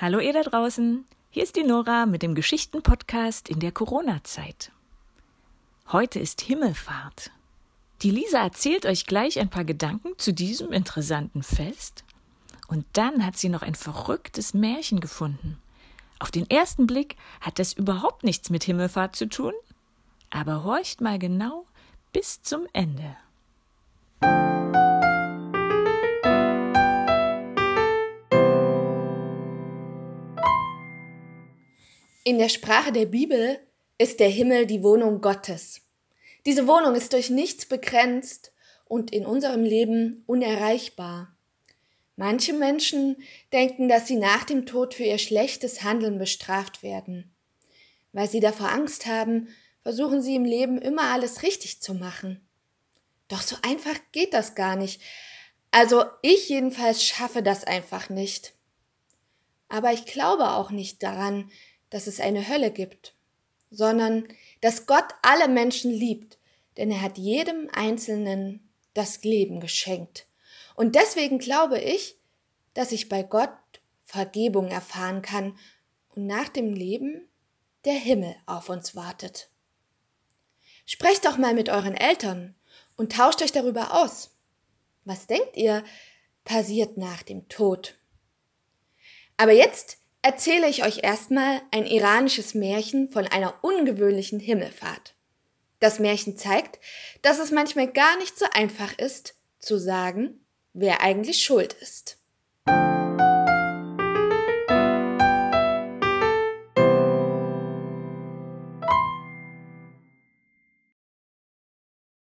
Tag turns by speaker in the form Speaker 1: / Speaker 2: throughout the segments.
Speaker 1: Hallo ihr da draußen, hier ist die Nora mit dem Geschichten-Podcast in der Corona-Zeit. Heute ist Himmelfahrt. Die Lisa erzählt euch gleich ein paar Gedanken zu diesem interessanten Fest und dann hat sie noch ein verrücktes Märchen gefunden. Auf den ersten Blick hat das überhaupt nichts mit Himmelfahrt zu tun, aber horcht mal genau bis zum Ende.
Speaker 2: In der Sprache der Bibel ist der Himmel die Wohnung Gottes. Diese Wohnung ist durch nichts begrenzt und in unserem Leben unerreichbar. Manche Menschen denken, dass sie nach dem Tod für ihr schlechtes Handeln bestraft werden. Weil sie davor Angst haben, versuchen sie im Leben immer alles richtig zu machen. Doch so einfach geht das gar nicht. Also ich jedenfalls schaffe das einfach nicht. Aber ich glaube auch nicht daran, dass es eine Hölle gibt, sondern dass Gott alle Menschen liebt, denn er hat jedem Einzelnen das Leben geschenkt. Und deswegen glaube ich, dass ich bei Gott Vergebung erfahren kann und nach dem Leben der Himmel auf uns wartet. Sprecht doch mal mit euren Eltern und tauscht euch darüber aus. Was denkt ihr passiert nach dem Tod? Aber jetzt erzähle ich euch erstmal ein iranisches Märchen von einer ungewöhnlichen Himmelfahrt. Das Märchen zeigt, dass es manchmal gar nicht so einfach ist, zu sagen, wer eigentlich schuld ist.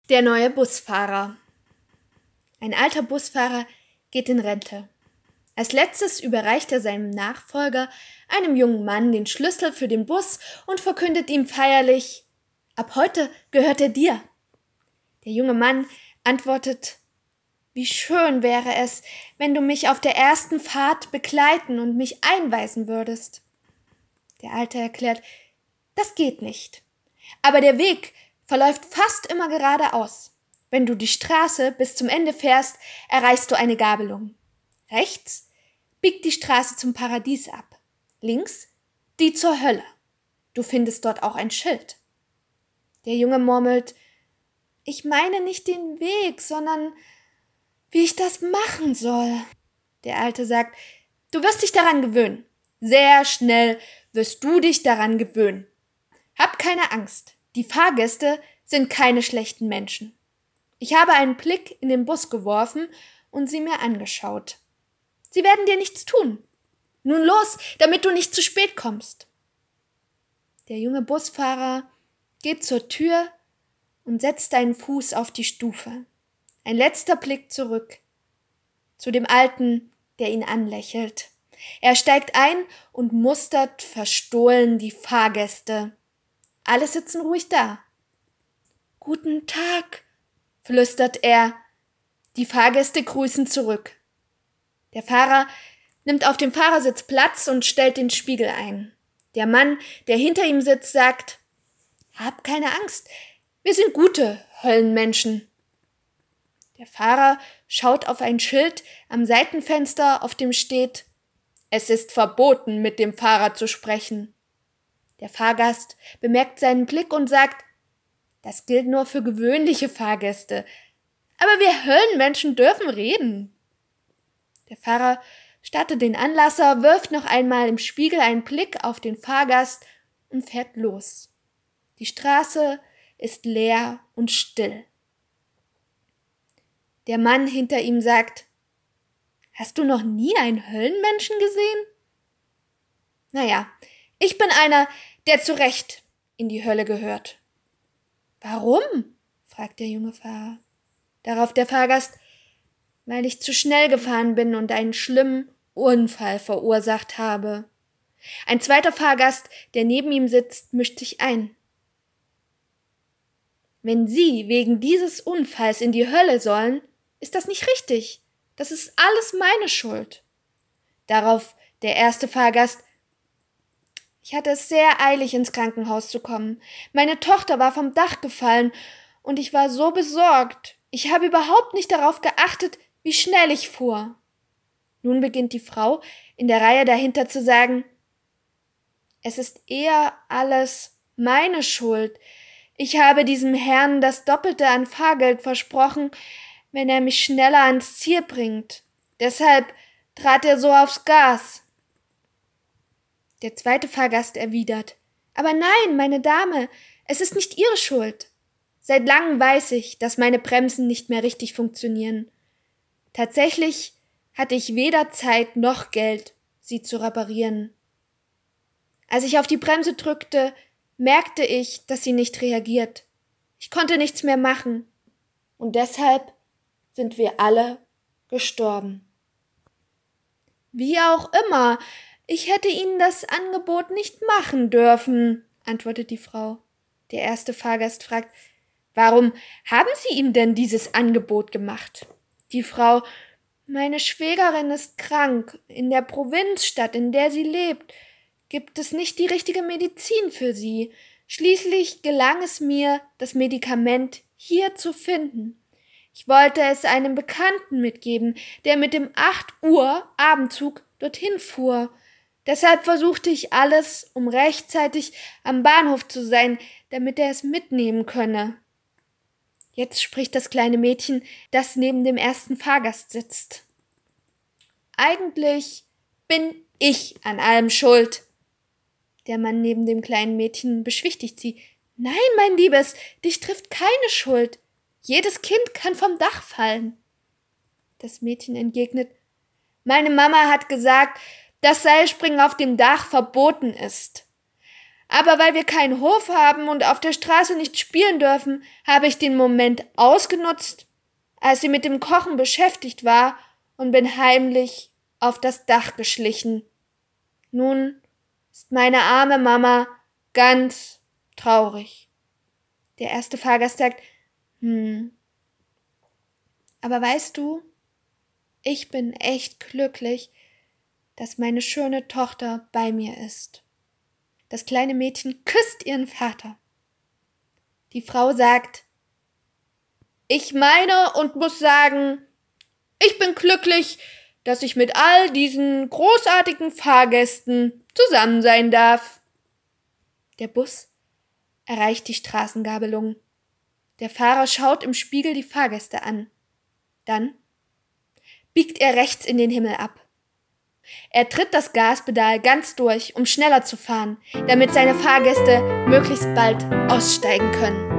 Speaker 2: Der neue Busfahrer. Ein alter Busfahrer geht in Rente. Als letztes überreicht er seinem Nachfolger, einem jungen Mann, den Schlüssel für den Bus und verkündet ihm feierlich Ab heute gehört er dir. Der junge Mann antwortet wie schön wäre es, wenn du mich auf der ersten Fahrt begleiten und mich einweisen würdest. Der Alte erklärt, das geht nicht. Aber der Weg verläuft fast immer geradeaus. Wenn du die Straße bis zum Ende fährst, erreichst du eine Gabelung. Rechts biegt die Straße zum Paradies ab. Links die zur Hölle. Du findest dort auch ein Schild. Der Junge murmelt, ich meine nicht den Weg, sondern wie ich das machen soll. Der Alte sagt, du wirst dich daran gewöhnen. Sehr schnell wirst du dich daran gewöhnen. Hab keine Angst. Die Fahrgäste sind keine schlechten Menschen. Ich habe einen Blick in den Bus geworfen und sie mir angeschaut. Sie werden dir nichts tun. Nun los, damit du nicht zu spät kommst. Der junge Busfahrer geht zur Tür und setzt einen Fuß auf die Stufe. Ein letzter Blick zurück zu dem Alten, der ihn anlächelt. Er steigt ein und mustert verstohlen die Fahrgäste. Alle sitzen ruhig da. Guten Tag, flüstert er. Die Fahrgäste grüßen zurück. Der Fahrer nimmt auf dem Fahrersitz Platz und stellt den Spiegel ein. Der Mann, der hinter ihm sitzt, sagt Hab keine Angst, wir sind gute Höllenmenschen. Der Fahrer schaut auf ein Schild am Seitenfenster, auf dem steht Es ist verboten, mit dem Fahrer zu sprechen. Der Fahrgast bemerkt seinen Blick und sagt Das gilt nur für gewöhnliche Fahrgäste. Aber wir Höllenmenschen dürfen reden. Der Fahrer startet den Anlasser, wirft noch einmal im Spiegel einen Blick auf den Fahrgast und fährt los. Die Straße ist leer und still. Der Mann hinter ihm sagt Hast du noch nie einen Höllenmenschen gesehen? Naja, ich bin einer, der zu Recht in die Hölle gehört. Warum? fragt der junge Fahrer. Darauf der Fahrgast, weil ich zu schnell gefahren bin und einen schlimmen Unfall verursacht habe. Ein zweiter Fahrgast, der neben ihm sitzt, mischt sich ein. Wenn Sie wegen dieses Unfalls in die Hölle sollen, ist das nicht richtig. Das ist alles meine Schuld. Darauf der erste Fahrgast. Ich hatte es sehr eilig, ins Krankenhaus zu kommen. Meine Tochter war vom Dach gefallen und ich war so besorgt. Ich habe überhaupt nicht darauf geachtet, wie schnell ich fuhr. Nun beginnt die Frau in der Reihe dahinter zu sagen, es ist eher alles meine Schuld. Ich habe diesem Herrn das Doppelte an Fahrgeld versprochen, wenn er mich schneller ans Ziel bringt. Deshalb trat er so aufs Gas. Der zweite Fahrgast erwidert Aber nein, meine Dame, es ist nicht Ihre Schuld. Seit langem weiß ich, dass meine Bremsen nicht mehr richtig funktionieren. Tatsächlich hatte ich weder Zeit noch Geld, sie zu reparieren. Als ich auf die Bremse drückte, merkte ich, dass sie nicht reagiert. Ich konnte nichts mehr machen. Und deshalb sind wir alle gestorben. Wie auch immer, ich hätte Ihnen das Angebot nicht machen dürfen, antwortet die Frau. Der erste Fahrgast fragt, warum haben Sie ihm denn dieses Angebot gemacht? Die Frau, meine Schwägerin ist krank. In der Provinzstadt, in der sie lebt, gibt es nicht die richtige Medizin für sie. Schließlich gelang es mir, das Medikament hier zu finden. Ich wollte es einem Bekannten mitgeben, der mit dem acht Uhr Abendzug dorthin fuhr. Deshalb versuchte ich alles, um rechtzeitig am Bahnhof zu sein, damit er es mitnehmen könne. Jetzt spricht das kleine Mädchen, das neben dem ersten Fahrgast sitzt. Eigentlich bin ich an allem schuld. Der Mann neben dem kleinen Mädchen beschwichtigt sie. Nein, mein Liebes, dich trifft keine Schuld. Jedes Kind kann vom Dach fallen. Das Mädchen entgegnet Meine Mama hat gesagt, dass Seilspringen auf dem Dach verboten ist. Aber weil wir keinen Hof haben und auf der Straße nicht spielen dürfen, habe ich den Moment ausgenutzt, als sie mit dem Kochen beschäftigt war, und bin heimlich auf das Dach geschlichen. Nun ist meine arme Mama ganz traurig. Der erste Fahrgast sagt, hm. Aber weißt du, ich bin echt glücklich, dass meine schöne Tochter bei mir ist. Das kleine Mädchen küsst ihren Vater. Die Frau sagt, ich meine und muss sagen, ich bin glücklich, dass ich mit all diesen großartigen Fahrgästen zusammen sein darf. Der Bus erreicht die Straßengabelung. Der Fahrer schaut im Spiegel die Fahrgäste an. Dann biegt er rechts in den Himmel ab. Er tritt das Gaspedal ganz durch, um schneller zu fahren, damit seine Fahrgäste möglichst bald aussteigen können.